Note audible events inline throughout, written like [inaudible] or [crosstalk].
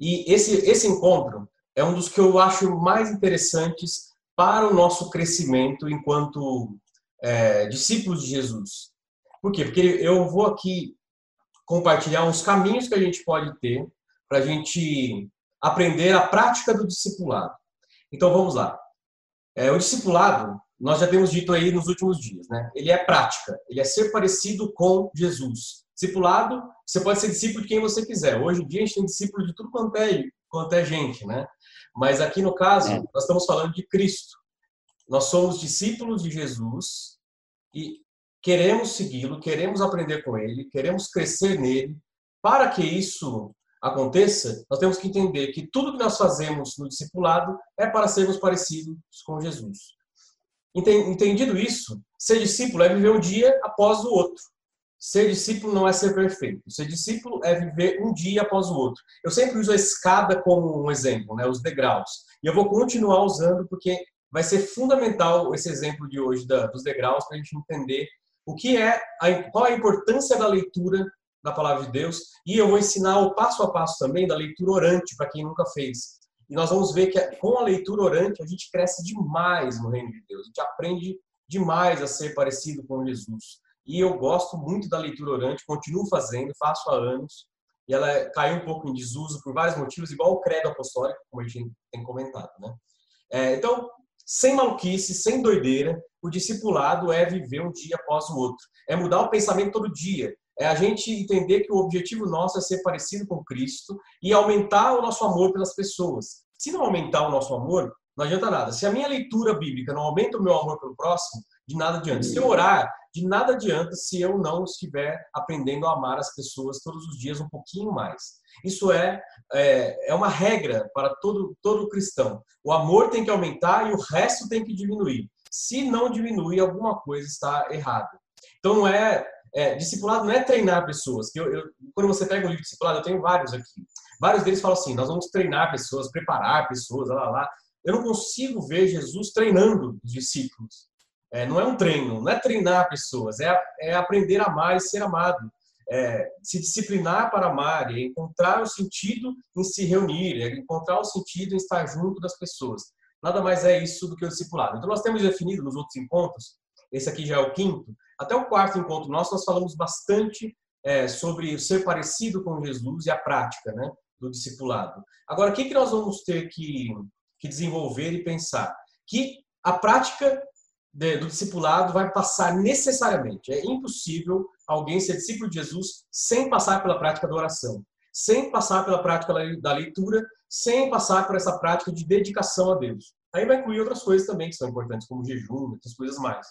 E esse, esse encontro é um dos que eu acho mais interessantes para o nosso crescimento enquanto é, discípulos de Jesus. Por quê? Porque eu vou aqui compartilhar uns caminhos que a gente pode ter para a gente aprender a prática do discipulado. Então vamos lá. É, o discipulado, nós já temos dito aí nos últimos dias, né? Ele é prática, ele é ser parecido com Jesus. Discipulado, você pode ser discípulo de quem você quiser. Hoje em dia a gente tem discípulo de tudo quanto é, quanto é gente, né? Mas aqui no caso, é. nós estamos falando de Cristo. Nós somos discípulos de Jesus e queremos segui-lo, queremos aprender com ele, queremos crescer nele. Para que isso aconteça, nós temos que entender que tudo que nós fazemos no discipulado é para sermos parecidos com Jesus. Entendido isso, ser discípulo é viver um dia após o outro. Ser discípulo não é ser perfeito. Ser discípulo é viver um dia após o outro. Eu sempre uso a escada como um exemplo, né, os degraus. E eu vou continuar usando porque vai ser fundamental esse exemplo de hoje da, dos degraus para a gente entender o que é a, qual a importância da leitura da palavra de Deus e eu vou ensinar o passo a passo também da leitura orante para quem nunca fez. E nós vamos ver que com a leitura orante a gente cresce demais no reino de Deus. A gente aprende demais a ser parecido com Jesus. E eu gosto muito da leitura orante, continuo fazendo, faço há anos. E ela caiu um pouco em desuso por vários motivos, igual o credo apostólico, como a gente tem comentado, né? É, então, sem maluquice, sem doideira, o discipulado é viver um dia após o outro. É mudar o pensamento todo dia é a gente entender que o objetivo nosso é ser parecido com Cristo e aumentar o nosso amor pelas pessoas. Se não aumentar o nosso amor, não adianta nada. Se a minha leitura bíblica não aumenta o meu amor pelo próximo, de nada adianta. Se eu orar, de nada adianta se eu não estiver aprendendo a amar as pessoas todos os dias um pouquinho mais. Isso é, é, é uma regra para todo, todo cristão. O amor tem que aumentar e o resto tem que diminuir. Se não diminui, alguma coisa está errada. Então não é é, discipulado não é treinar pessoas. Eu, eu, quando você pega um livro de discipulado, eu tenho vários aqui. Vários deles falam assim: nós vamos treinar pessoas, preparar pessoas, lá, lá, lá. Eu não consigo ver Jesus treinando os discípulos. É, não é um treino, não é treinar pessoas, é, é aprender a amar e ser amado. É, se disciplinar para amar, é encontrar o sentido em se reunir, é encontrar o sentido em estar junto das pessoas. Nada mais é isso do que o discipulado. Então, nós temos definido nos outros encontros, esse aqui já é o quinto, até o quarto encontro nosso, nós falamos bastante é, sobre ser parecido com Jesus e a prática né, do discipulado. Agora, o que, que nós vamos ter que, que desenvolver e pensar? Que a prática do discipulado vai passar necessariamente. É impossível alguém ser discípulo de Jesus sem passar pela prática da oração, sem passar pela prática da leitura, sem passar por essa prática de dedicação a Deus. Aí vai incluir outras coisas também que são importantes, como jejum, outras coisas mais.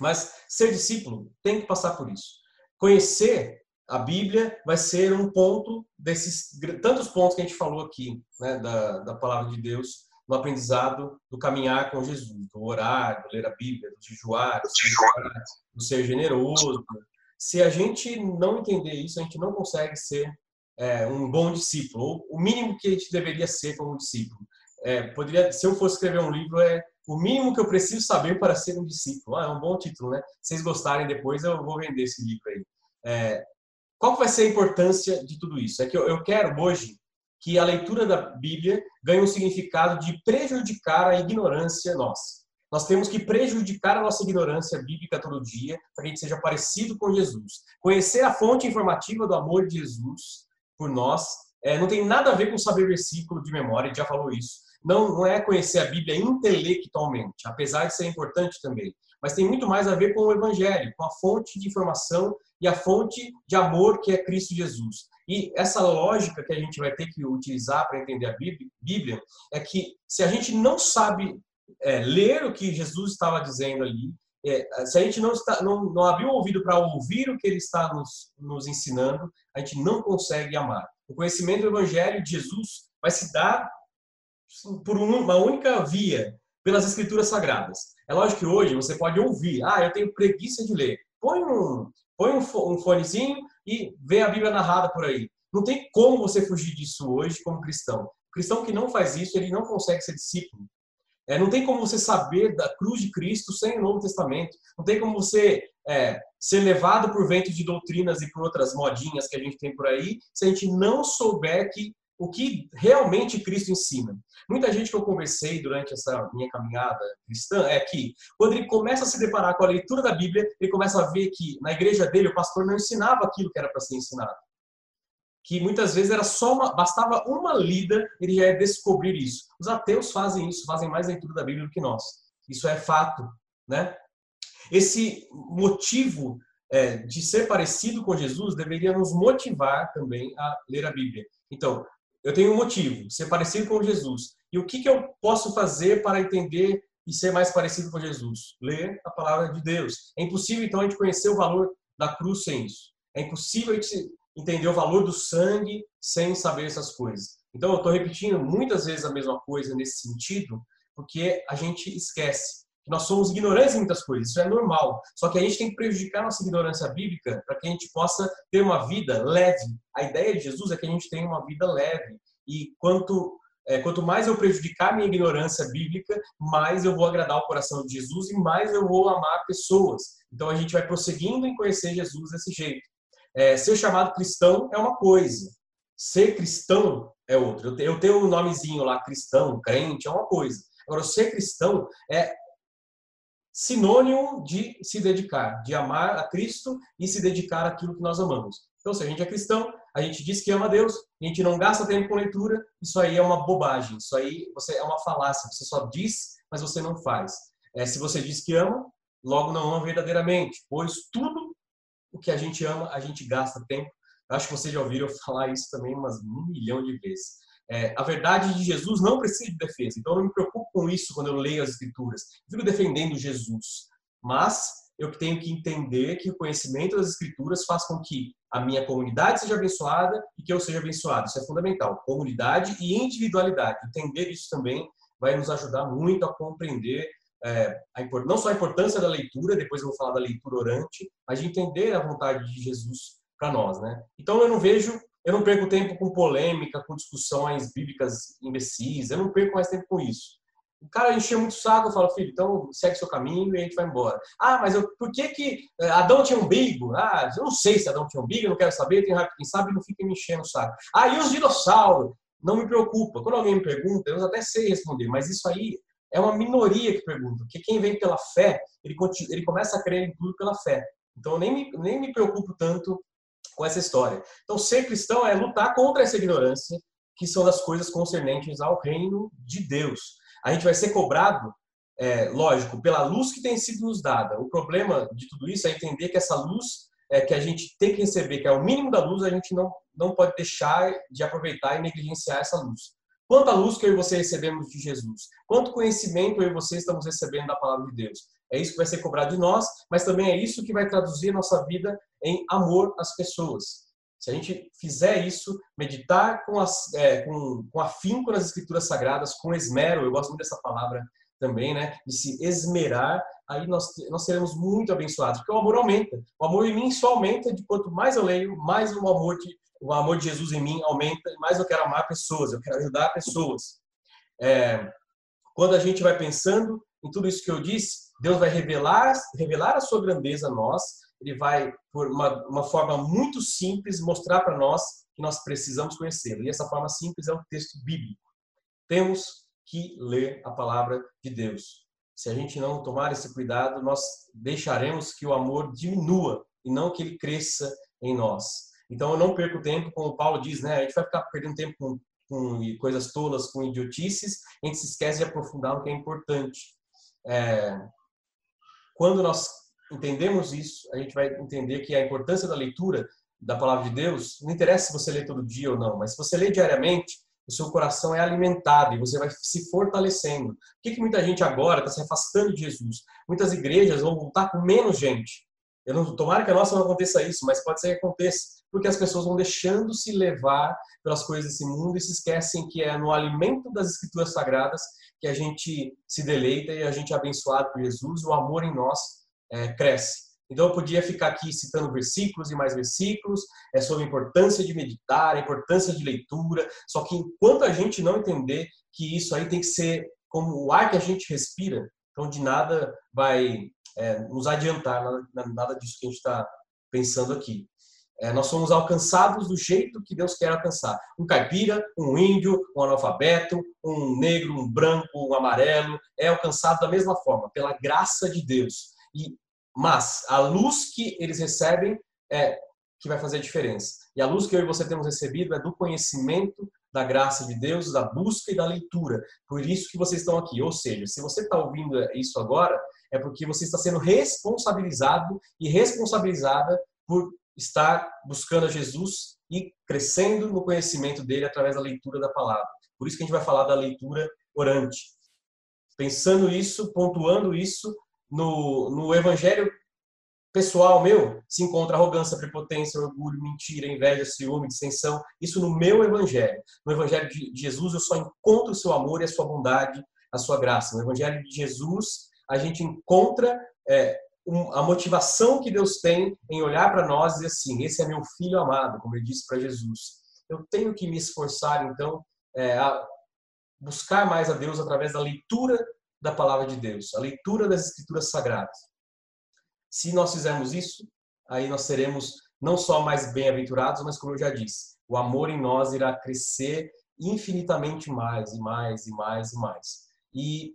Mas ser discípulo tem que passar por isso. Conhecer a Bíblia vai ser um ponto desses tantos pontos que a gente falou aqui, né, da, da palavra de Deus, no aprendizado do caminhar com Jesus, do orar, do ler a Bíblia, do jejuar, do do ser generoso. Se a gente não entender isso, a gente não consegue ser é, um bom discípulo, ou o mínimo que a gente deveria ser como discípulo. É, poderia, se eu fosse escrever um livro, é o mínimo que eu preciso saber para ser um discípulo. Ah, é um bom título, né? Se vocês gostarem depois, eu vou vender esse livro aí. É, qual vai ser a importância de tudo isso? É que eu, eu quero hoje que a leitura da Bíblia ganhe um significado de prejudicar a ignorância nossa. Nós temos que prejudicar a nossa ignorância bíblica todo dia para que a gente seja parecido com Jesus. Conhecer a fonte informativa do amor de Jesus por nós é, não tem nada a ver com saber versículo de memória, já falou isso não, não é conhecer a Bíblia intelectualmente, apesar de ser importante também, mas tem muito mais a ver com o Evangelho, com a fonte de informação e a fonte de amor que é Cristo Jesus. E essa lógica que a gente vai ter que utilizar para entender a Bíblia é que se a gente não sabe é, ler o que Jesus estava dizendo ali, é, se a gente não, está, não, não abriu o ouvido para ouvir o que ele está nos, nos ensinando, a gente não consegue amar. O conhecimento do Evangelho de Jesus vai se dar por uma única via, pelas escrituras sagradas. É lógico que hoje você pode ouvir, ah, eu tenho preguiça de ler. Põe um, põe um, fonezinho e vê a Bíblia narrada por aí. Não tem como você fugir disso hoje como cristão. O cristão que não faz isso, ele não consegue ser discípulo. É, não tem como você saber da cruz de Cristo sem o Novo Testamento. Não tem como você é, ser levado por vento de doutrinas e por outras modinhas que a gente tem por aí, se a gente não souber que o que realmente Cristo ensina. Muita gente que eu conversei durante essa minha caminhada cristã é que, quando ele começa a se deparar com a leitura da Bíblia, ele começa a ver que na igreja dele o pastor não ensinava aquilo que era para ser ensinado. Que muitas vezes era só uma, bastava uma lida, ele já ia descobrir isso. Os ateus fazem isso, fazem mais leitura da Bíblia do que nós. Isso é fato, né? Esse motivo é, de ser parecido com Jesus deveria nos motivar também a ler a Bíblia. Então, eu tenho um motivo, ser parecido com Jesus. E o que, que eu posso fazer para entender e ser mais parecido com Jesus? Ler a palavra de Deus. É impossível, então, a gente conhecer o valor da cruz sem isso. É impossível a gente entender o valor do sangue sem saber essas coisas. Então, eu estou repetindo muitas vezes a mesma coisa nesse sentido, porque a gente esquece que nós somos ignorantes em muitas coisas, isso é normal. Só que a gente tem que prejudicar nossa ignorância bíblica para que a gente possa ter uma vida leve. A ideia de Jesus é que a gente tenha uma vida leve. E quanto é, quanto mais eu prejudicar minha ignorância bíblica, mais eu vou agradar o coração de Jesus e mais eu vou amar pessoas. Então a gente vai prosseguindo em conhecer Jesus desse jeito. É, ser chamado cristão é uma coisa, ser cristão é outra. Eu tenho um nomezinho lá, cristão, crente, é uma coisa. Agora, ser cristão é sinônimo de se dedicar, de amar a Cristo e se dedicar àquilo que nós amamos. Então, se a gente é cristão, a gente diz que ama a Deus, a gente não gasta tempo com leitura, isso aí é uma bobagem, isso aí você é uma falácia, você só diz, mas você não faz. É, se você diz que ama, logo não ama verdadeiramente, pois tudo o que a gente ama, a gente gasta tempo. Eu acho que vocês já ouviram falar isso também umas um milhão de vezes. É, a verdade de Jesus não precisa de defesa. Então, eu não me preocupo com isso quando eu leio as Escrituras. Eu fico defendendo Jesus. Mas eu tenho que entender que o conhecimento das Escrituras faz com que a minha comunidade seja abençoada e que eu seja abençoado. Isso é fundamental. Comunidade e individualidade. Entender isso também vai nos ajudar muito a compreender é, a, não só a importância da leitura, depois eu vou falar da leitura orante, mas de entender a vontade de Jesus para nós, né? Então eu não vejo eu não perco tempo com polêmica, com discussões bíblicas imbecis, eu não perco mais tempo com isso. O cara encheu muito o saco, eu falo, filho, então segue seu caminho e a gente vai embora. Ah, mas eu, por que que eh, Adão tinha umbigo? Ah, eu não sei se Adão tinha umbigo, eu não quero saber, tem quem sabe, não fica me enchendo o saco. Ah, e os dinossauros? Não me preocupa. Quando alguém me pergunta, eu até sei responder, mas isso aí é uma minoria que pergunta, porque quem vem pela fé, ele, continua, ele começa a crer em tudo pela fé. Então eu nem me, nem me preocupo tanto com essa história. Então, ser cristão é lutar contra essa ignorância, que são das coisas concernentes ao reino de Deus. A gente vai ser cobrado, é, lógico, pela luz que tem sido nos dada. O problema de tudo isso é entender que essa luz é, que a gente tem que receber, que é o mínimo da luz, a gente não, não pode deixar de aproveitar e negligenciar essa luz. Quanta luz que eu e você recebemos de Jesus? Quanto conhecimento eu e você estamos recebendo da palavra de Deus? É isso que vai ser cobrado de nós, mas também é isso que vai traduzir a nossa vida em amor às pessoas. Se a gente fizer isso, meditar com, as, é, com, com afinco nas escrituras sagradas, com esmero, eu gosto muito dessa palavra também, né? De se esmerar, aí nós, nós seremos muito abençoados, porque o amor aumenta. O amor em mim só aumenta de quanto mais eu leio, mais o amor de, o amor de Jesus em mim aumenta, mais eu quero amar pessoas, eu quero ajudar pessoas. É, quando a gente vai pensando em tudo isso que eu disse, Deus vai revelar, revelar a sua grandeza a nós, ele vai, por uma, uma forma muito simples, mostrar para nós que nós precisamos conhecê-lo. E essa forma simples é o texto bíblico. Temos que ler a palavra de Deus. Se a gente não tomar esse cuidado, nós deixaremos que o amor diminua e não que ele cresça em nós. Então eu não perco tempo, como Paulo diz, né? A gente vai ficar perdendo tempo com, com coisas tolas, com idiotices, a gente se esquece de aprofundar o que é importante. É, quando nós entendemos isso, a gente vai entender que a importância da leitura da palavra de Deus, não interessa se você lê todo dia ou não, mas se você lê diariamente, o seu coração é alimentado e você vai se fortalecendo. Por que, que muita gente agora está se afastando de Jesus? Muitas igrejas vão voltar com menos gente. Eu não tomara que a nossa não aconteça isso, mas pode ser que aconteça, porque as pessoas vão deixando se levar pelas coisas desse mundo e se esquecem que é no alimento das escrituras sagradas que a gente se deleita e a gente é abençoado por Jesus, o amor em nós é, cresce. Então eu podia ficar aqui citando versículos e mais versículos é, sobre a importância de meditar, a importância de leitura, só que enquanto a gente não entender que isso aí tem que ser como o ar que a gente respira, então de nada vai é, nos adiantar, nada, nada disso que a gente está pensando aqui. É, nós somos alcançados do jeito que Deus quer alcançar. Um caipira, um índio, um analfabeto, um negro, um branco, um amarelo, é alcançado da mesma forma, pela graça de Deus. E, mas a luz que eles recebem é que vai fazer a diferença. E a luz que eu e você temos recebido é do conhecimento da graça de Deus, da busca e da leitura. Por isso que vocês estão aqui. Ou seja, se você está ouvindo isso agora, é porque você está sendo responsabilizado e responsabilizada por estar buscando a Jesus e crescendo no conhecimento dele através da leitura da palavra. Por isso que a gente vai falar da leitura orante. Pensando isso, pontuando isso, no, no evangelho pessoal meu se encontra arrogância, prepotência, orgulho, mentira, inveja, ciúme, dissensão. Isso no meu evangelho. No evangelho de Jesus eu só encontro o seu amor e a sua bondade, a sua graça. No evangelho de Jesus a gente encontra é, a motivação que Deus tem em olhar para nós e dizer assim: esse é meu filho amado, como ele disse para Jesus. Eu tenho que me esforçar, então, é, a buscar mais a Deus através da leitura da palavra de Deus, a leitura das Escrituras Sagradas. Se nós fizermos isso, aí nós seremos não só mais bem-aventurados, mas como eu já disse, o amor em nós irá crescer infinitamente mais e mais e mais e mais. E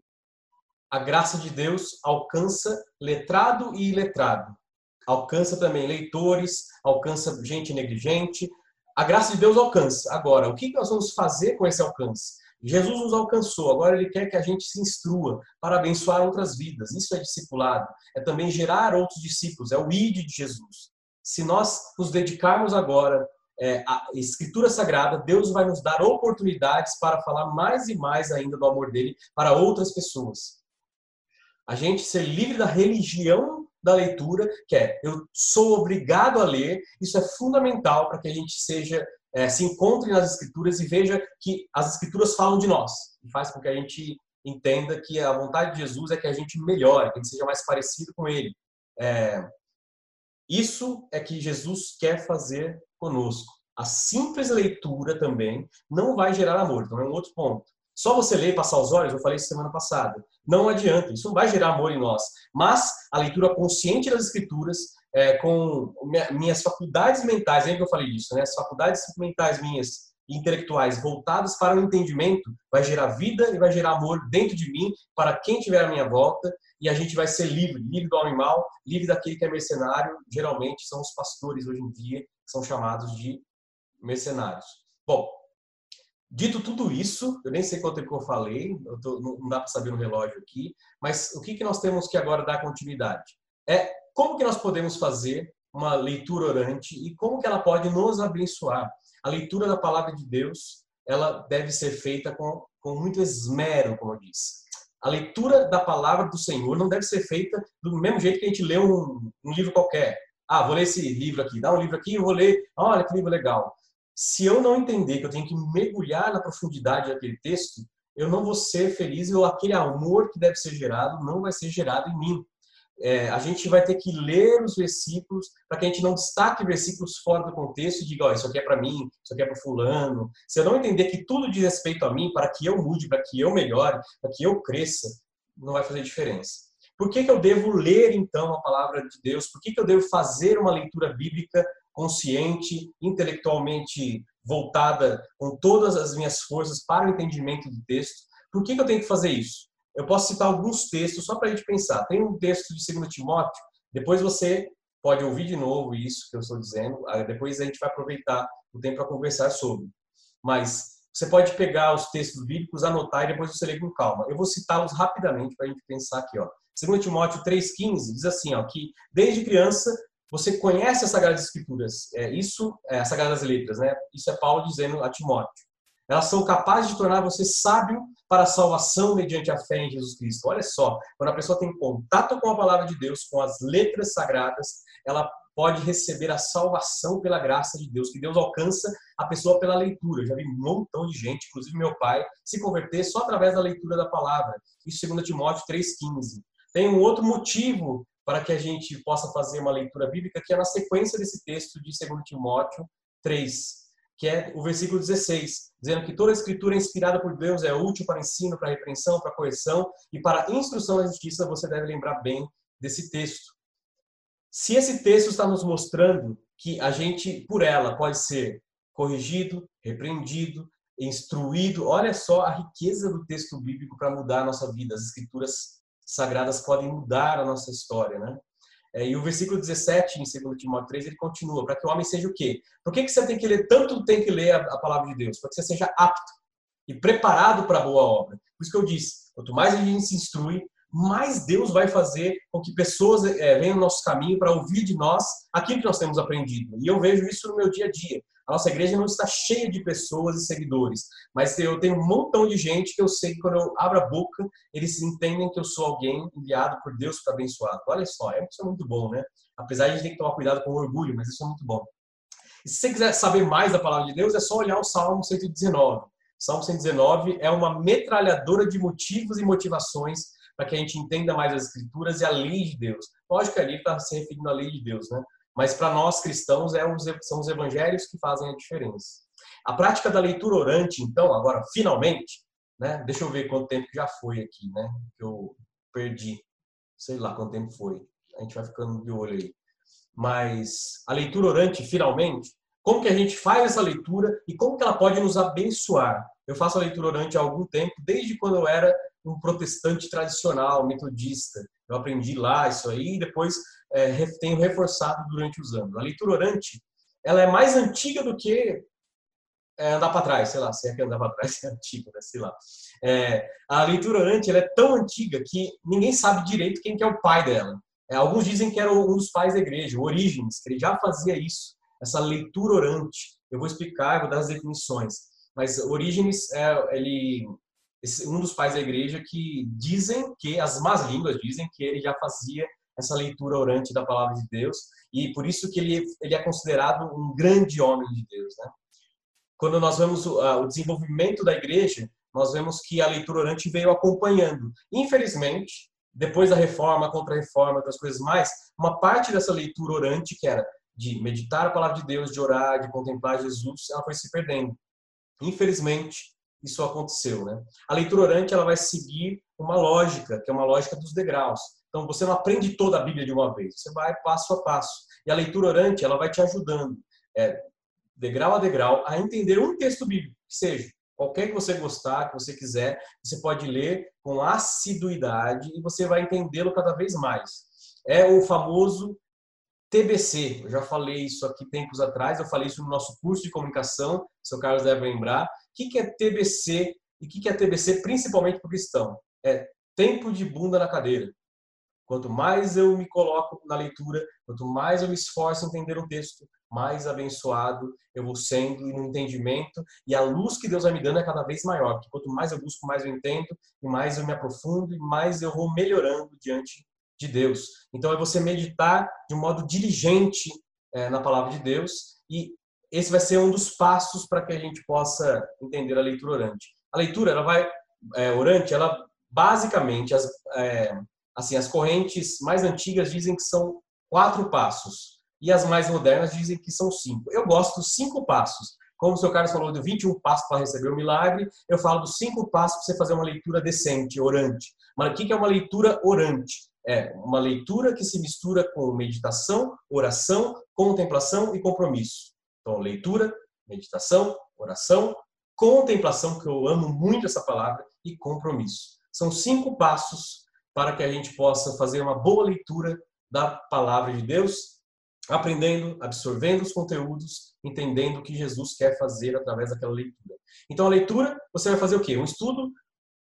a graça de Deus alcança letrado e iletrado. Alcança também leitores, alcança gente negligente. A graça de Deus alcança. Agora, o que nós vamos fazer com esse alcance? Jesus nos alcançou, agora ele quer que a gente se instrua para abençoar outras vidas. Isso é discipulado. É também gerar outros discípulos, é o ID de Jesus. Se nós nos dedicarmos agora é, à Escritura Sagrada, Deus vai nos dar oportunidades para falar mais e mais ainda do amor dele para outras pessoas a gente ser livre da religião da leitura, que é eu sou obrigado a ler, isso é fundamental para que a gente seja é, se encontre nas escrituras e veja que as escrituras falam de nós e faz com que a gente entenda que a vontade de Jesus é que a gente melhore, que a gente seja mais parecido com Ele. É, isso é que Jesus quer fazer conosco. A simples leitura também não vai gerar amor, então é um outro ponto. Só você ler e passar os olhos, eu falei isso semana passada, não adianta, isso não vai gerar amor em nós. Mas a leitura consciente das escrituras, é, com minhas faculdades mentais, lembra que eu falei disso, né? As faculdades mentais minhas intelectuais voltadas para o entendimento, vai gerar vida e vai gerar amor dentro de mim, para quem tiver à minha volta, e a gente vai ser livre, livre do homem mau, livre daquele que é mercenário, geralmente são os pastores hoje em dia, que são chamados de mercenários. Bom, Dito tudo isso, eu nem sei quanto tempo eu falei, eu tô, não dá para saber no relógio aqui, mas o que, que nós temos que agora dar continuidade? É como que nós podemos fazer uma leitura orante e como que ela pode nos abençoar. A leitura da palavra de Deus, ela deve ser feita com, com muito esmero, como eu disse. A leitura da palavra do Senhor não deve ser feita do mesmo jeito que a gente lê um, um livro qualquer. Ah, vou ler esse livro aqui, dá um livro aqui e vou ler, olha que livro legal se eu não entender que eu tenho que mergulhar na profundidade daquele texto, eu não vou ser feliz ou aquele amor que deve ser gerado não vai ser gerado em mim. É, a gente vai ter que ler os versículos para que a gente não destaque versículos fora do contexto e diga, oh, isso aqui é para mim, isso aqui é para fulano. Se eu não entender que tudo diz respeito a mim, para que eu mude, para que eu melhore, para que eu cresça, não vai fazer diferença. Por que, que eu devo ler, então, a palavra de Deus? Por que, que eu devo fazer uma leitura bíblica consciente, intelectualmente voltada com todas as minhas forças para o entendimento do texto. Por que, que eu tenho que fazer isso? Eu posso citar alguns textos só para a gente pensar. Tem um texto de 2 Timóteo, depois você pode ouvir de novo isso que eu estou dizendo, depois a gente vai aproveitar o tempo para conversar sobre. Mas você pode pegar os textos bíblicos, anotar e depois você lê com calma. Eu vou citá-los rapidamente para a gente pensar aqui. Ó. 2 Timóteo 3,15 diz assim, ó, que desde criança você conhece as Sagradas Escrituras. É, isso, é, as Sagradas Letras, né? Isso é Paulo dizendo a Timóteo. Elas são capazes de tornar você sábio para a salvação mediante a fé em Jesus Cristo. Olha só, quando a pessoa tem contato com a palavra de Deus, com as letras sagradas, ela pode receber a salvação pela graça de Deus, que Deus alcança a pessoa pela leitura. Eu já vi um montão de gente, inclusive meu pai, se converter só através da leitura da palavra. Isso 2 Timóteo 3,15. Tem um outro motivo para que a gente possa fazer uma leitura bíblica que é na sequência desse texto de 2 Timóteo 3, que é o versículo 16, dizendo que toda a escritura inspirada por Deus é útil para ensino, para repreensão, para correção e para instrução na justiça, você deve lembrar bem desse texto. Se esse texto está nos mostrando que a gente, por ela, pode ser corrigido, repreendido, instruído. Olha só a riqueza do texto bíblico para mudar a nossa vida. As escrituras sagradas podem mudar a nossa história, né? É, e o versículo 17, em 2 Timóteo 3, ele continua, para que o homem seja o quê? Por que, que você tem que ler, tanto tem que ler a, a palavra de Deus? Para que você seja apto e preparado para a boa obra. Por isso que eu disse, quanto mais a gente se instrui, mais Deus vai fazer com que pessoas é, venham no nosso caminho para ouvir de nós aquilo que nós temos aprendido. E eu vejo isso no meu dia a dia. A nossa igreja não está cheia de pessoas e seguidores, mas eu tenho um montão de gente que eu sei que quando eu abro a boca, eles entendem que eu sou alguém enviado por Deus para abençoar. Olha só, é isso é muito bom, né? Apesar de a gente ter que tomar cuidado com o orgulho, mas isso é muito bom. E se você quiser saber mais da palavra de Deus, é só olhar o Salmo 119. O Salmo 119 é uma metralhadora de motivos e motivações para que a gente entenda mais as escrituras e a lei de Deus. Lógico que ali está se referindo à lei de Deus, né? Mas para nós cristãos é os, são os evangelhos que fazem a diferença. A prática da leitura orante, então, agora finalmente, né? Deixa eu ver quanto tempo já foi aqui, né? Que eu perdi. Sei lá quanto tempo foi. A gente vai ficando de olho aí. Mas a leitura orante, finalmente, como que a gente faz essa leitura e como que ela pode nos abençoar? Eu faço a leitura orante há algum tempo, desde quando eu era um protestante tradicional, metodista. Eu aprendi lá isso aí e depois é, tenho reforçado durante os anos. A leitura orante, ela é mais antiga do que é, andar para trás, sei lá, se é que andar para trás [laughs] é antigo, né? sei lá. É, a leitura orante ela é tão antiga que ninguém sabe direito quem que é o pai dela. É, alguns dizem que era um dos pais da igreja, Orígenes, que ele já fazia isso, essa leitura orante. Eu vou explicar, vou dar as definições. Mas Orígenes, é, ele um dos pais da igreja que dizem que as más línguas dizem que ele já fazia essa leitura orante da palavra de Deus e por isso que ele, ele é considerado um grande homem de Deus, né? Quando nós vemos o, o desenvolvimento da igreja, nós vemos que a leitura orante veio acompanhando. Infelizmente, depois da reforma, contra-reforma, outras coisas mais, uma parte dessa leitura orante, que era de meditar a palavra de Deus, de orar, de contemplar Jesus, ela foi se perdendo. Infelizmente, isso aconteceu, né? A leitura orante ela vai seguir uma lógica, que é uma lógica dos degraus. Então você não aprende toda a Bíblia de uma vez, você vai passo a passo. E a leitura orante ela vai te ajudando, é, degrau a degrau, a entender um texto bíblico, que seja qualquer que você gostar, que você quiser, você pode ler com assiduidade e você vai entendê-lo cada vez mais. É o famoso TBC. Eu já falei isso aqui tempos atrás, eu falei isso no nosso curso de comunicação, o seu Carlos deve lembrar que é TBC e o que é TBC principalmente para o cristão? É tempo de bunda na cadeira. Quanto mais eu me coloco na leitura, quanto mais eu me esforço em entender o texto, mais abençoado eu vou sendo no entendimento e a luz que Deus vai me dando é cada vez maior. Porque quanto mais eu busco, mais eu entendo e mais eu me aprofundo e mais eu vou melhorando diante de Deus. Então é você meditar de um modo diligente é, na palavra de Deus e esse vai ser um dos passos para que a gente possa entender a leitura orante. A leitura, ela vai é, orante, ela basicamente as é, assim as correntes mais antigas dizem que são quatro passos e as mais modernas dizem que são cinco. Eu gosto dos cinco passos. Como o seu Carlos falou de 21 passos para receber o milagre, eu falo dos cinco passos para você fazer uma leitura decente, orante. Mas o que é uma leitura orante? É uma leitura que se mistura com meditação, oração, contemplação e compromisso. Então, leitura, meditação, oração, contemplação, que eu amo muito essa palavra, e compromisso. São cinco passos para que a gente possa fazer uma boa leitura da palavra de Deus, aprendendo, absorvendo os conteúdos, entendendo o que Jesus quer fazer através daquela leitura. Então, a leitura, você vai fazer o quê? Um estudo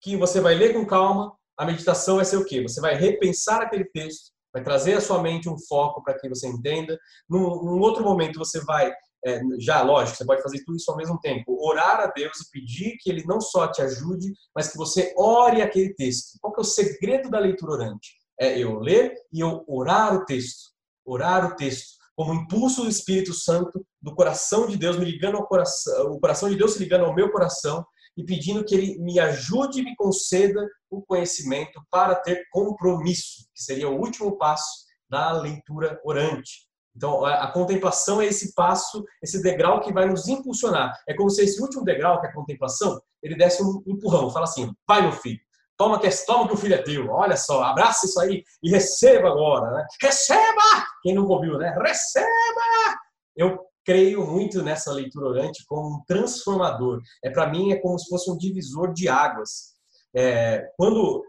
que você vai ler com calma. A meditação vai ser o quê? Você vai repensar aquele texto, vai trazer à sua mente um foco para que você entenda. Num, num outro momento, você vai é, já, lógico, você pode fazer tudo isso ao mesmo tempo. Orar a Deus e pedir que Ele não só te ajude, mas que você ore aquele texto. Qual que é o segredo da leitura orante? É eu ler e eu orar o texto. Orar o texto. Como impulso do Espírito Santo, do coração de Deus me ligando ao coração, o coração de Deus se ligando ao meu coração e pedindo que Ele me ajude e me conceda o conhecimento para ter compromisso, que seria o último passo da leitura orante. Então, a contemplação é esse passo, esse degrau que vai nos impulsionar. É como se esse último degrau, que é a contemplação, ele desse um empurrão, fala assim: vai, meu filho, toma que, toma que o filho é teu, olha só, abraça isso aí e receba agora, né? Receba! Quem não ouviu, né? Receba! eu creio muito nessa leitura orante como um transformador. É para mim é como se fosse um divisor de águas. É, quando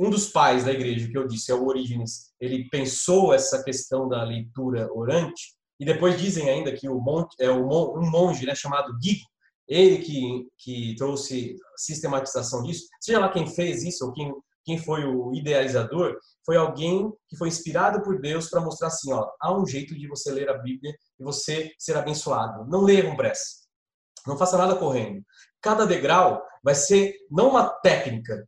um dos pais da igreja que eu disse é o Orígenes, ele pensou essa questão da leitura orante e depois dizem ainda que o monge, é um monge né, chamado Guigo, ele que, que trouxe sistematização disso, seja lá quem fez isso ou quem quem foi o idealizador, foi alguém que foi inspirado por Deus para mostrar assim, ó, há um jeito de você ler a Bíblia e você ser abençoado. Não leia com pressa. Não faça nada correndo. Cada degrau vai ser não uma técnica.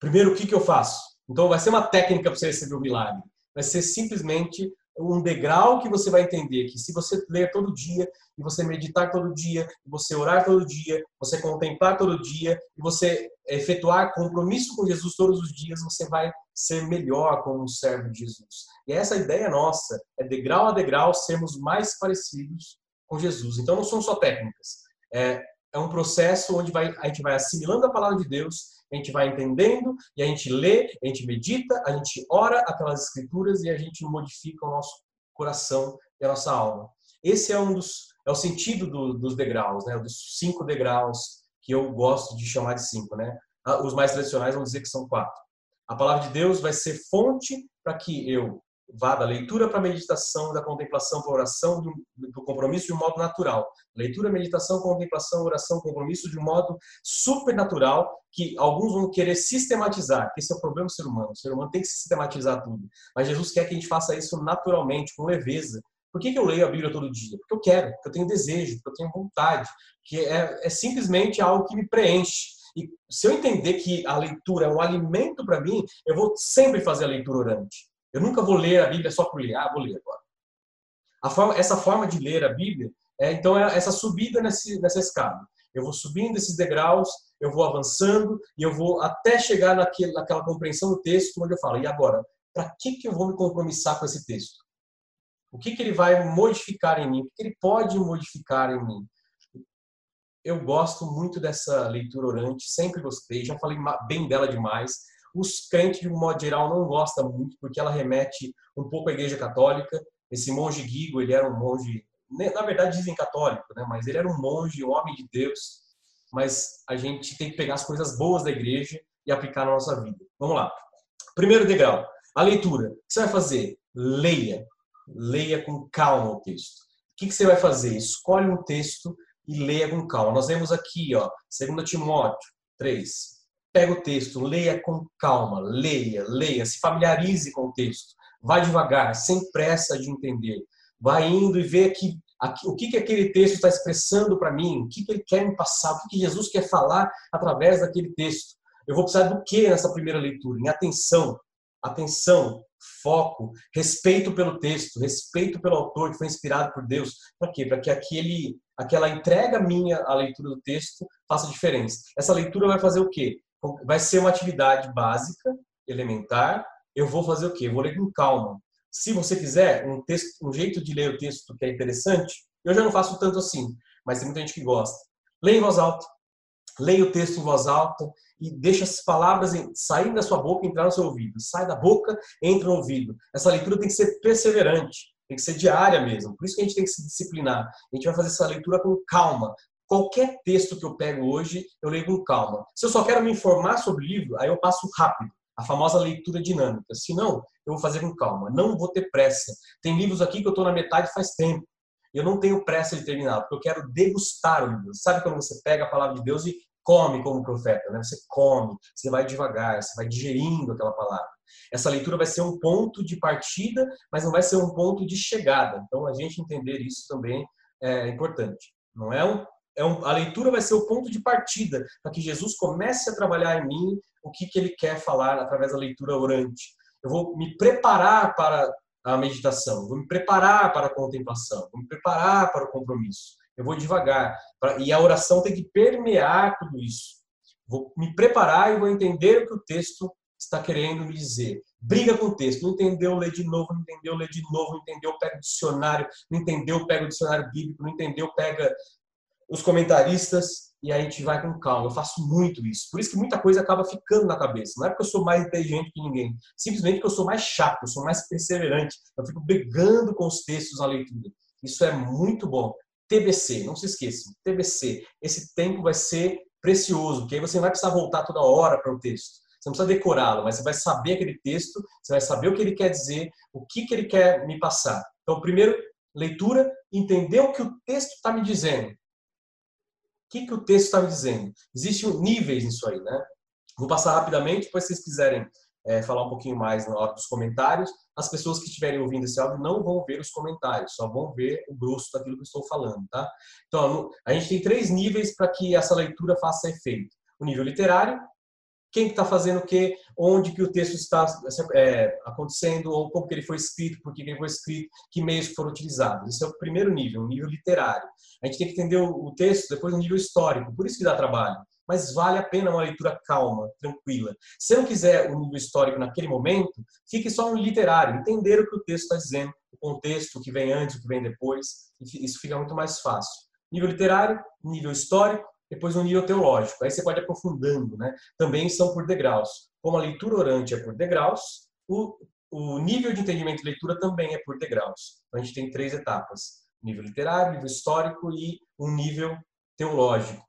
Primeiro, o que, que eu faço? Então, vai ser uma técnica para você receber o milagre. Vai ser simplesmente um degrau que você vai entender que se você ler todo dia, e você meditar todo dia, e você orar todo dia, você contemplar todo dia, e você efetuar compromisso com Jesus todos os dias, você vai ser melhor como um servo de Jesus. E essa ideia nossa é degrau a degrau sermos mais parecidos com Jesus. Então não são só técnicas, é, é um processo onde vai, a gente vai assimilando a palavra de Deus a gente vai entendendo e a gente lê, a gente medita, a gente ora aquelas escrituras e a gente modifica o nosso coração e a nossa alma. Esse é um dos é o sentido do, dos degraus, né? Dos cinco degraus que eu gosto de chamar de cinco, né? Ah, os mais tradicionais vão dizer que são quatro. A palavra de Deus vai ser fonte para que eu vá da leitura para a meditação, da contemplação para a oração, do, do, compromisso de um modo natural. Leitura, meditação, contemplação, oração, compromisso de um modo supernatural que alguns vão querer sistematizar, que esse é o problema do ser humano. O ser humano tem que sistematizar tudo. Mas Jesus quer que a gente faça isso naturalmente, com leveza. Por que, que eu leio a Bíblia todo dia? Porque eu quero, porque eu tenho desejo, porque eu tenho vontade, que é, é simplesmente algo que me preenche. E se eu entender que a leitura é um alimento para mim, eu vou sempre fazer a leitura orante. Eu nunca vou ler a Bíblia só por ler. Ah, vou ler agora. Forma, essa forma de ler a Bíblia, é, então, é essa subida nesse, nessa escada. Eu vou subindo esses degraus, eu vou avançando e eu vou até chegar naquele, naquela compreensão do texto onde eu falo, e agora? Para que, que eu vou me compromissar com esse texto? O que, que ele vai modificar em mim? O que ele pode modificar em mim? Eu gosto muito dessa leitura orante, sempre gostei, já falei bem dela demais. Os crentes, de um modo geral, não gostam muito, porque ela remete um pouco à Igreja Católica. Esse monge Guigo, ele era um monge, né, na verdade dizem católico, né? mas ele era um monge, um homem de Deus. Mas a gente tem que pegar as coisas boas da igreja e aplicar na nossa vida. Vamos lá. Primeiro degrau, a leitura. O que você vai fazer? Leia. Leia com calma o texto. O que você vai fazer? Escolhe um texto e leia com calma. Nós vemos aqui, ó, 2 Timóteo 3, pega o texto, leia com calma, leia, leia, se familiarize com o texto, vá devagar, sem pressa de entender, vai indo e vê que, o que, que aquele texto está expressando para mim, o que, que ele quer me passar, o que, que Jesus quer falar através daquele texto. Eu vou precisar do que nessa primeira leitura? Em atenção, atenção, foco, respeito pelo texto, respeito pelo autor que foi inspirado por Deus. Para quê? Para que aquele, aquela entrega minha à leitura do texto faça diferença. Essa leitura vai fazer o quê? Vai ser uma atividade básica, elementar. Eu vou fazer o quê? Eu vou ler com calma. Se você quiser um texto, um jeito de ler o texto que é interessante, eu já não faço tanto assim, mas tem muita gente que gosta. Leia em voz alta. Leia o texto em voz alta e deixa as palavras saírem da sua boca e entrar no seu ouvido. Sai da boca, entra no ouvido. Essa leitura tem que ser perseverante, tem que ser diária mesmo. Por isso que a gente tem que se disciplinar. A gente vai fazer essa leitura com calma, Qualquer texto que eu pego hoje, eu leio com calma. Se eu só quero me informar sobre o livro, aí eu passo rápido, a famosa leitura dinâmica. Se não, eu vou fazer com calma. Não vou ter pressa. Tem livros aqui que eu estou na metade faz tempo. Eu não tenho pressa de terminar, porque eu quero degustar o livro. Sabe quando você pega a palavra de Deus e come como profeta, né? Você come, você vai devagar, você vai digerindo aquela palavra. Essa leitura vai ser um ponto de partida, mas não vai ser um ponto de chegada. Então, a gente entender isso também é importante. Não é um é um, a leitura vai ser o ponto de partida para que Jesus comece a trabalhar em mim o que, que ele quer falar através da leitura orante. Eu vou me preparar para a meditação, vou me preparar para a contemplação, vou me preparar para o compromisso. Eu vou devagar. Pra, e a oração tem que permear tudo isso. Vou me preparar e vou entender o que o texto está querendo me dizer. Briga com o texto. Não entendeu, lê de novo. Não entendeu, lê de novo. Não entendeu, pega o dicionário. Não entendeu, pega o dicionário bíblico. Não entendeu, pega os comentaristas e a gente vai com calma. Eu faço muito isso. Por isso que muita coisa acaba ficando na cabeça. Não é porque eu sou mais inteligente que ninguém. Simplesmente porque eu sou mais chato, eu sou mais perseverante. Eu fico brigando com os textos na leitura. Isso é muito bom. TBC, não se esqueça, TBC. Esse tempo vai ser precioso, porque aí você não vai precisar voltar toda hora para o texto. Você não precisa decorá-lo, mas você vai saber aquele texto, você vai saber o que ele quer dizer, o que, que ele quer me passar. Então, primeiro, leitura, entender o que o texto está me dizendo. O que, que o texto está me dizendo? Existem níveis nisso aí, né? Vou passar rapidamente, depois se vocês quiserem é, falar um pouquinho mais na hora dos comentários. As pessoas que estiverem ouvindo esse áudio não vão ver os comentários, só vão ver o grosso daquilo que eu estou falando, tá? Então, a gente tem três níveis para que essa leitura faça efeito. O nível literário, quem está fazendo o quê, onde que o texto está é, acontecendo, ou como que ele foi escrito, por que ele foi escrito, que meios foram utilizados. Esse é o primeiro nível, o nível literário. A gente tem que entender o texto depois no nível histórico, por isso que dá trabalho. Mas vale a pena uma leitura calma, tranquila. Se não quiser o nível histórico naquele momento, fique só no literário, entender o que o texto está dizendo, o contexto, o que vem antes, o que vem depois. Isso fica muito mais fácil. Nível literário, nível histórico, depois o nível teológico. Aí você pode aprofundando, né? Também são por degraus. Como a leitura orante é por degraus, o, o nível de entendimento de leitura também é por degraus. Então a gente tem três etapas: nível literário, nível histórico e um nível teológico.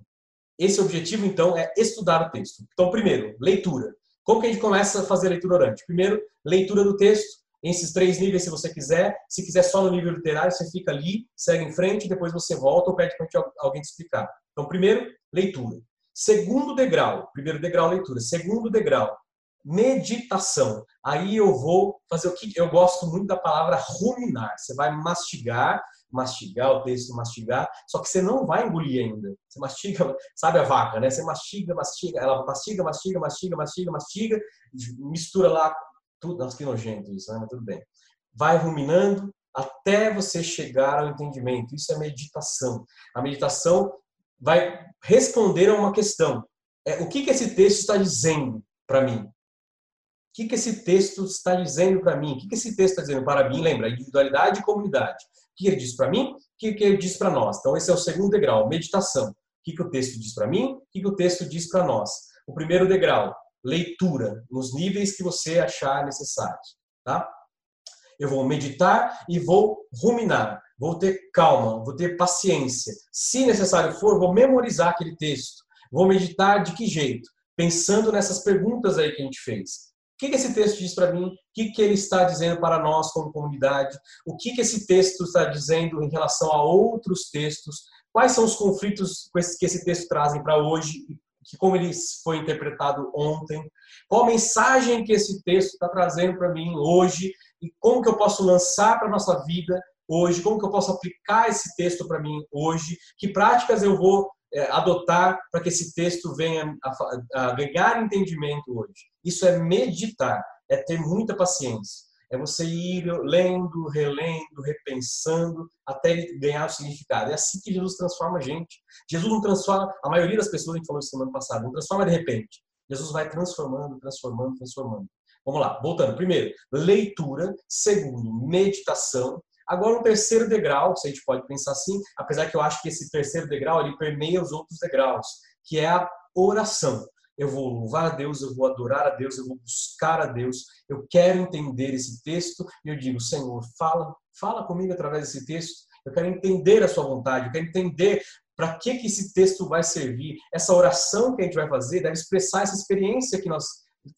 Esse objetivo, então, é estudar o texto. Então, primeiro, leitura. Como que a gente começa a fazer a leitura orante? Primeiro, leitura do texto, esses três níveis, se você quiser. Se quiser só no nível literário, você fica ali, segue em frente, depois você volta ou pede para alguém te explicar. Então, primeiro, leitura. Segundo degrau, primeiro degrau, leitura. Segundo degrau, meditação. Aí eu vou fazer o que eu gosto muito da palavra ruminar. Você vai mastigar, mastigar o texto, mastigar, só que você não vai engolir ainda. Você mastiga, sabe a vaca, né? Você mastiga, mastiga, ela mastiga, mastiga, mastiga, mastiga, mastiga, mistura lá tudo. Nossa, que nojento isso, né? Mas tudo bem. Vai ruminando até você chegar ao entendimento. Isso é meditação. A meditação vai responder a uma questão. É, o que, que esse texto está dizendo para mim? O que, que esse texto está dizendo para mim? O que, que esse texto está dizendo para mim? Lembra, individualidade e comunidade. O que ele diz para mim? O que, que ele diz para nós? Então, esse é o segundo degrau, meditação. O que, que o texto diz para mim? O que, que o texto diz para nós? O primeiro degrau, leitura, nos níveis que você achar necessários. Tá? Eu vou meditar e vou ruminar vou ter calma, vou ter paciência. Se necessário for, vou memorizar aquele texto. Vou meditar de que jeito? Pensando nessas perguntas aí que a gente fez. O que, esse texto diz para mim? O que, ele está dizendo para nós como comunidade? O que, que esse texto está dizendo em relação a outros textos? Quais são os conflitos que esse texto trazem para hoje que como ele foi interpretado ontem, qual a mensagem que esse texto está trazendo para mim hoje e como que eu posso lançar para nossa vida hoje, como que eu posso aplicar esse texto para mim hoje, que práticas eu vou é, adotar para que esse texto venha a, a ganhar entendimento hoje. Isso é meditar, é ter muita paciência. É você ir lendo, relendo, repensando, até ele ganhar o significado. É assim que Jesus transforma a gente. Jesus não transforma, a maioria das pessoas, a gente falou semana passada, não transforma de repente. Jesus vai transformando, transformando, transformando. Vamos lá, voltando. Primeiro, leitura. Segundo, meditação. Agora, um terceiro degrau, se a gente pode pensar assim, apesar que eu acho que esse terceiro degrau ele permeia os outros degraus, que é a oração. Eu vou louvar a Deus, eu vou adorar a Deus, eu vou buscar a Deus, eu quero entender esse texto e eu digo, Senhor, fala, fala comigo através desse texto. Eu quero entender a sua vontade, eu quero entender para que, que esse texto vai servir. Essa oração que a gente vai fazer deve expressar essa experiência que nós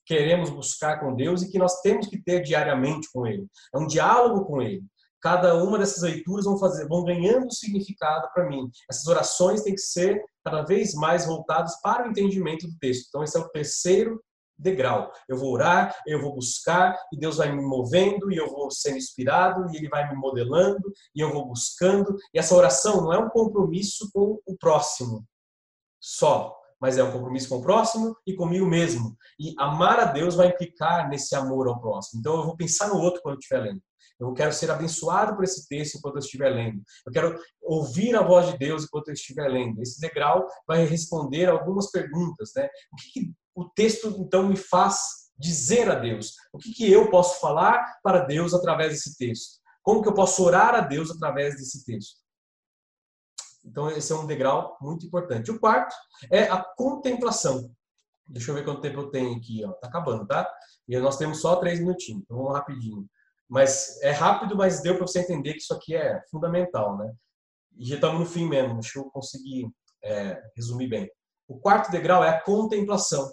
queremos buscar com Deus e que nós temos que ter diariamente com Ele. É um diálogo com Ele cada uma dessas leituras vão fazer, vão ganhando significado para mim. Essas orações têm que ser cada vez mais voltadas para o entendimento do texto. Então esse é o terceiro degrau. Eu vou orar, eu vou buscar e Deus vai me movendo e eu vou sendo inspirado e ele vai me modelando e eu vou buscando. E essa oração não é um compromisso com o próximo só, mas é um compromisso com o próximo e comigo mesmo. E amar a Deus vai implicar nesse amor ao próximo. Então eu vou pensar no outro quando eu estiver lendo. Eu quero ser abençoado por esse texto enquanto eu estiver lendo. Eu quero ouvir a voz de Deus enquanto eu estiver lendo. Esse degrau vai responder algumas perguntas, né? O que, que o texto então me faz dizer a Deus? O que, que eu posso falar para Deus através desse texto? Como que eu posso orar a Deus através desse texto? Então, esse é um degrau muito importante. O quarto é a contemplação. Deixa eu ver quanto tempo eu tenho aqui. Ó. Tá acabando, tá? E nós temos só três minutinhos. Então, vamos rapidinho. Mas é rápido, mas deu para você entender que isso aqui é fundamental, né? E já estamos no fim mesmo, deixa eu conseguir é, resumir bem. O quarto degrau é a contemplação.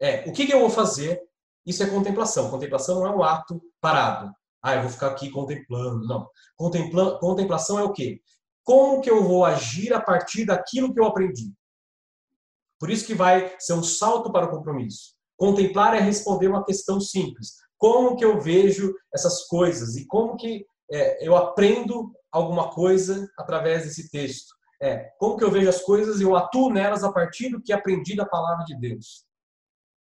É, o que, que eu vou fazer? Isso é contemplação. Contemplação não é um ato parado. Ah, eu vou ficar aqui contemplando. Não. Contempla contemplação é o quê? Como que eu vou agir a partir daquilo que eu aprendi? Por isso que vai ser um salto para o compromisso. Contemplar é responder uma questão simples. Como que eu vejo essas coisas e como que é, eu aprendo alguma coisa através desse texto? É, como que eu vejo as coisas e eu atuo nelas a partir do que aprendi da palavra de Deus.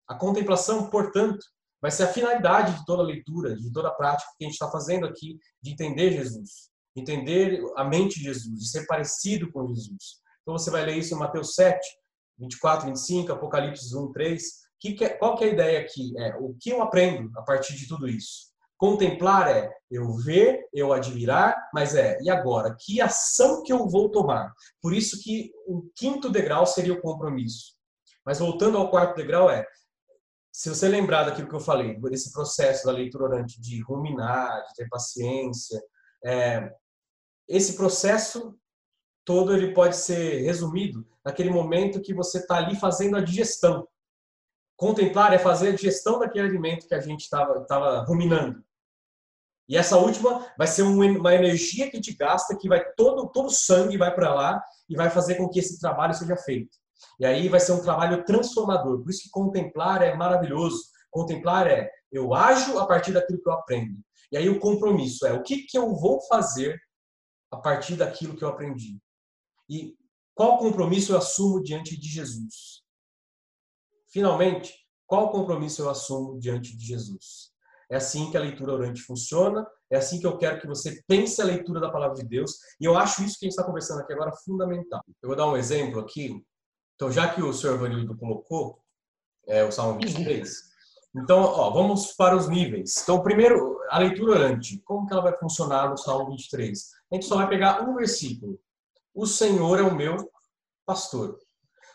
A contemplação, portanto, vai ser a finalidade de toda a leitura, de toda a prática que a gente está fazendo aqui, de entender Jesus, entender a mente de Jesus, de ser parecido com Jesus. Então você vai ler isso em Mateus 7, 24, 25, Apocalipse 1, 3. Que é, qual que é a ideia aqui? É o que eu aprendo a partir de tudo isso? Contemplar é eu ver, eu admirar, mas é e agora? Que ação que eu vou tomar? Por isso que o quinto degrau seria o compromisso. Mas voltando ao quarto degrau é se você lembrar daquilo que eu falei, desse processo da leitura orante de ruminar, de ter paciência, é, esse processo todo ele pode ser resumido naquele momento que você está ali fazendo a digestão. Contemplar é fazer a digestão daquele alimento que a gente estava ruminando. E essa última vai ser uma energia que te gasta, que vai todo todo o sangue vai para lá e vai fazer com que esse trabalho seja feito. E aí vai ser um trabalho transformador. Por isso que contemplar é maravilhoso. Contemplar é eu ajo a partir daquilo que eu aprendo. E aí o compromisso é o que, que eu vou fazer a partir daquilo que eu aprendi. E qual compromisso eu assumo diante de Jesus? Finalmente, qual compromisso eu assumo diante de Jesus? É assim que a leitura orante funciona, é assim que eu quero que você pense a leitura da palavra de Deus, e eu acho isso que a gente está conversando aqui agora fundamental. Eu vou dar um exemplo aqui. Então, já que o senhor Vanildo colocou é, o Salmo 23, então, ó, vamos para os níveis. Então, primeiro, a leitura orante. Como que ela vai funcionar no Salmo 23? A gente só vai pegar um versículo. O Senhor é o meu pastor.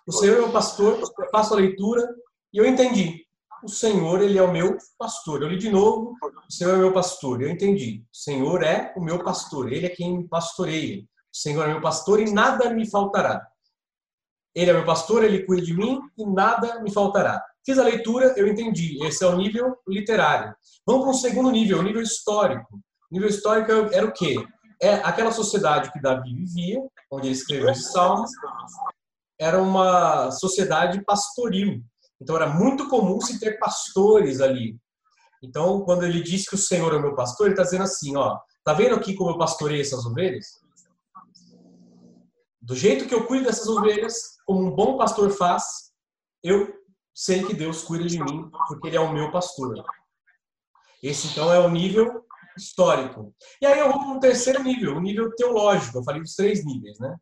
O Senhor é o pastor, eu faço a leitura e eu entendi o Senhor, ele é o meu pastor. Eu li de novo, o Senhor é o meu pastor. Eu entendi. O Senhor é o meu pastor. Ele é quem me pastoreia. O Senhor é meu pastor e nada me faltará. Ele é meu pastor, ele cuida de mim e nada me faltará. Fiz a leitura, eu entendi. Esse é o nível literário. Vamos para um segundo nível, o nível histórico. O nível histórico era o quê? É aquela sociedade que Davi vivia, onde ele escreveu esses salmos, era uma sociedade pastoril. Então era muito comum se ter pastores ali. Então, quando ele diz que o Senhor é o meu pastor, ele está dizendo assim, ó, tá vendo aqui como eu pastorei essas ovelhas? Do jeito que eu cuido dessas ovelhas, como um bom pastor faz, eu sei que Deus cuida de mim, porque Ele é o meu pastor. Esse, então, é o nível histórico. E aí eu vou para um terceiro nível, o nível teológico. Eu falei dos três níveis, né?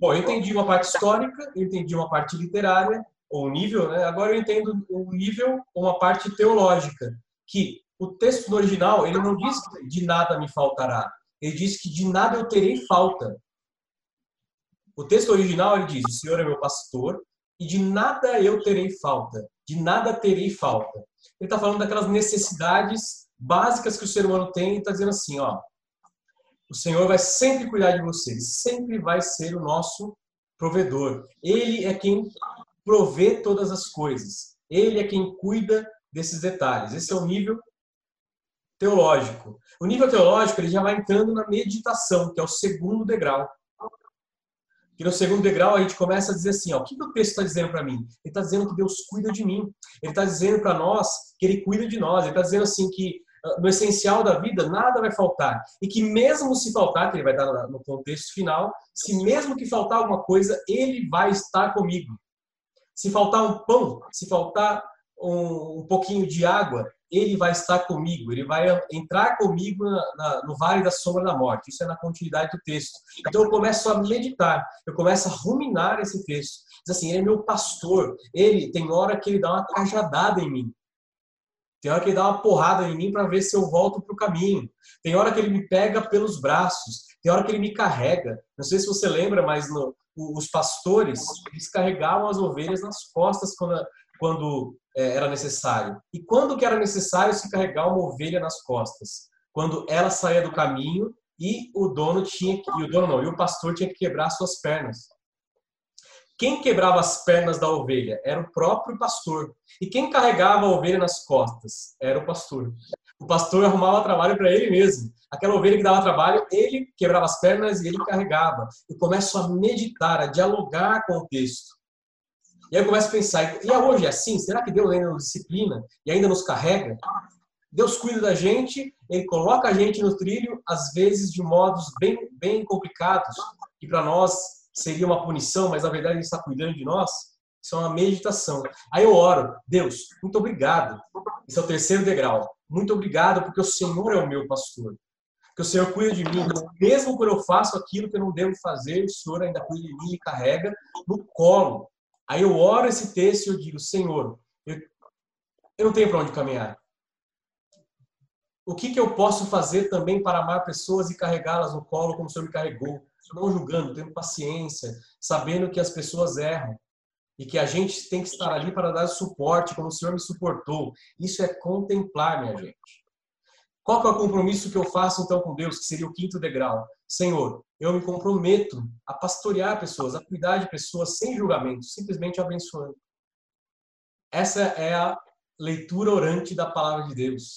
Bom, eu entendi uma parte histórica, eu entendi uma parte literária, ou nível, né? agora eu entendo o nível uma parte teológica, que o texto original, ele não diz que de nada me faltará, ele diz que de nada eu terei falta. O texto original, ele diz, o Senhor é meu pastor, e de nada eu terei falta, de nada terei falta. Ele está falando daquelas necessidades básicas que o ser humano tem e está dizendo assim, ó, o Senhor vai sempre cuidar de você, sempre vai ser o nosso provedor. Ele é quem provê todas as coisas. Ele é quem cuida desses detalhes. Esse é o nível teológico. O nível teológico ele já vai entrando na meditação, que é o segundo degrau. Que no segundo degrau a gente começa a dizer assim: ó, o que o texto está dizendo para mim? Ele está dizendo que Deus cuida de mim. Ele está dizendo para nós que Ele cuida de nós. Ele está dizendo assim que no essencial da vida nada vai faltar. E que mesmo se faltar, que ele vai dar no contexto final, se mesmo que faltar alguma coisa, Ele vai estar comigo. Se faltar um pão, se faltar um, um pouquinho de água, ele vai estar comigo, ele vai entrar comigo na, na, no vale da sombra da morte. Isso é na continuidade do texto. Então eu começo a meditar, eu começo a ruminar esse texto. Diz assim, ele é meu pastor. Ele tem hora que ele dá uma cajadada em mim. Tem hora que ele dá uma porrada em mim para ver se eu volto para o caminho. Tem hora que ele me pega pelos braços. Tem hora que ele me carrega. Não sei se você lembra, mas no, os pastores eles carregavam as ovelhas nas costas quando, quando é, era necessário. E quando que era necessário se carregar uma ovelha nas costas? quando ela saía do caminho e o dono tinha que, e o dono não, e o pastor tinha que quebrar suas pernas. Quem quebrava as pernas da ovelha era o próprio pastor. E quem carregava a ovelha nas costas era o pastor. O pastor arrumava trabalho para ele mesmo. Aquela ovelha que dava trabalho, ele quebrava as pernas e ele carregava. Eu começo a meditar, a dialogar com o texto. E aí eu começo a pensar, e hoje é assim? Será que Deus ainda nos disciplina e ainda nos carrega? Deus cuida da gente, Ele coloca a gente no trilho, às vezes de modos bem, bem complicados, que para nós seria uma punição, mas na verdade Ele está cuidando de nós. Isso é uma meditação. Aí eu oro, Deus, muito obrigado. Esse é o terceiro degrau. Muito obrigado porque o Senhor é o meu pastor. Que o Senhor cuida de mim. Mesmo quando eu faço aquilo que eu não devo fazer, o Senhor ainda cuida de mim e carrega no colo. Aí eu oro esse texto e eu digo, Senhor, eu, eu não tenho para onde caminhar. O que, que eu posso fazer também para amar pessoas e carregá-las no colo como o Senhor me carregou? Não julgando, tendo paciência, sabendo que as pessoas erram e que a gente tem que estar ali para dar suporte, como o Senhor me suportou. Isso é contemplar, minha gente. Qual é o compromisso que eu faço então com Deus, que seria o quinto degrau? Senhor, eu me comprometo a pastorear pessoas, a cuidar de pessoas sem julgamento, simplesmente abençoando. Essa é a leitura orante da palavra de Deus.